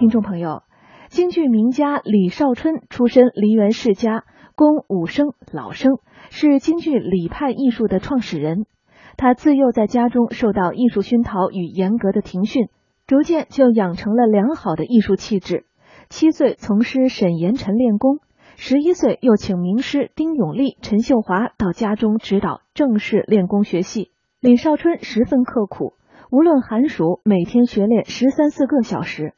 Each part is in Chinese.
听众朋友，京剧名家李少春出身梨园世家，工武生、老生，是京剧李派艺术的创始人。他自幼在家中受到艺术熏陶与严格的庭训，逐渐就养成了良好的艺术气质。七岁从师沈延辰练功，十一岁又请名师丁永利、陈秀华到家中指导正式练功学戏。李少春十分刻苦，无论寒暑，每天学练十三四个小时。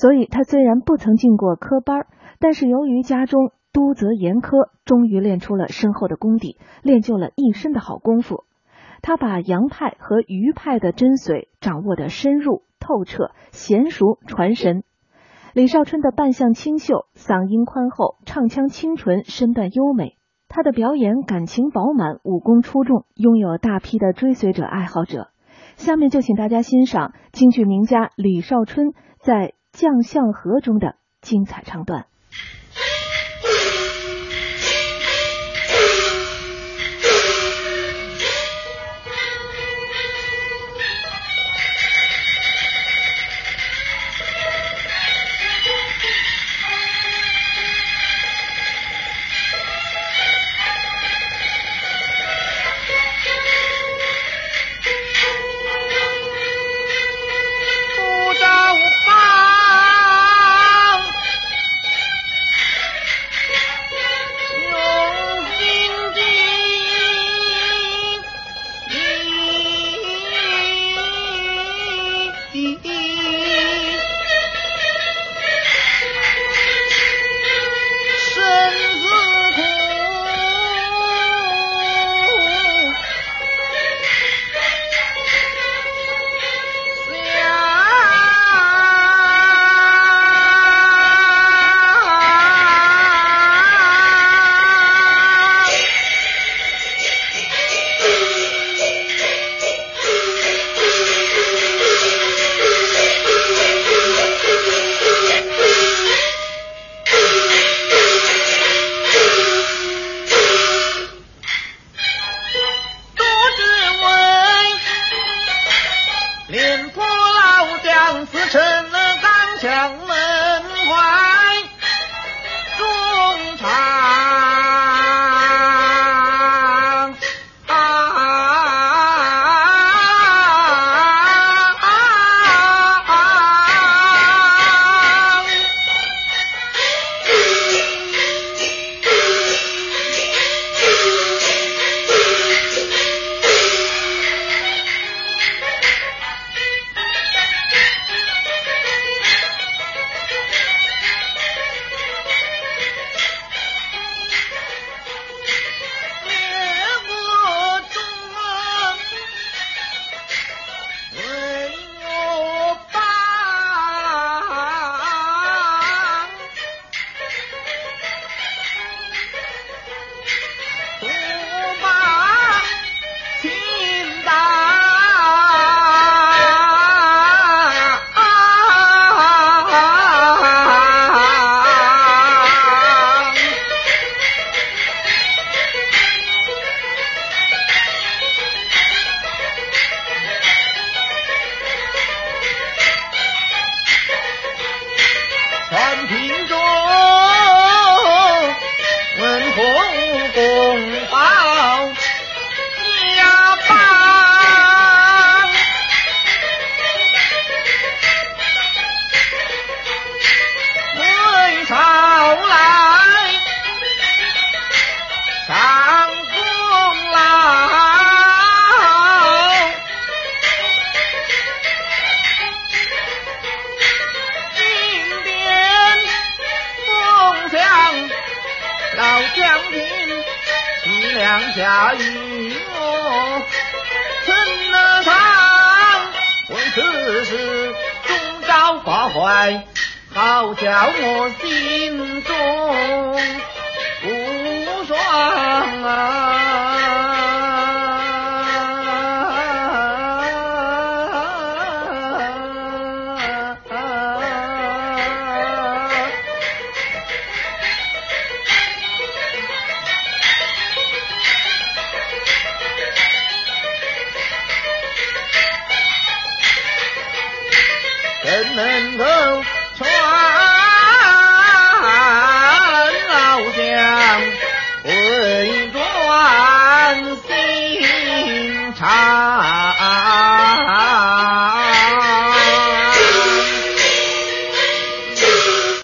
所以他虽然不曾进过科班，但是由于家中督责严苛，终于练出了深厚的功底，练就了一身的好功夫。他把杨派和余派的真髓掌握的深入透彻、娴熟传神。李少春的扮相清秀，嗓音宽厚，唱腔清纯，身段优美。他的表演感情饱满，武功出众，拥有大批的追随者爱好者。下面就请大家欣赏京剧名家李少春在。将相和中的精彩唱段。E E 死子成了刚强门。两下雨哦，怎能唱？为此事终朝挂怀，好叫我心中无双啊！Edmund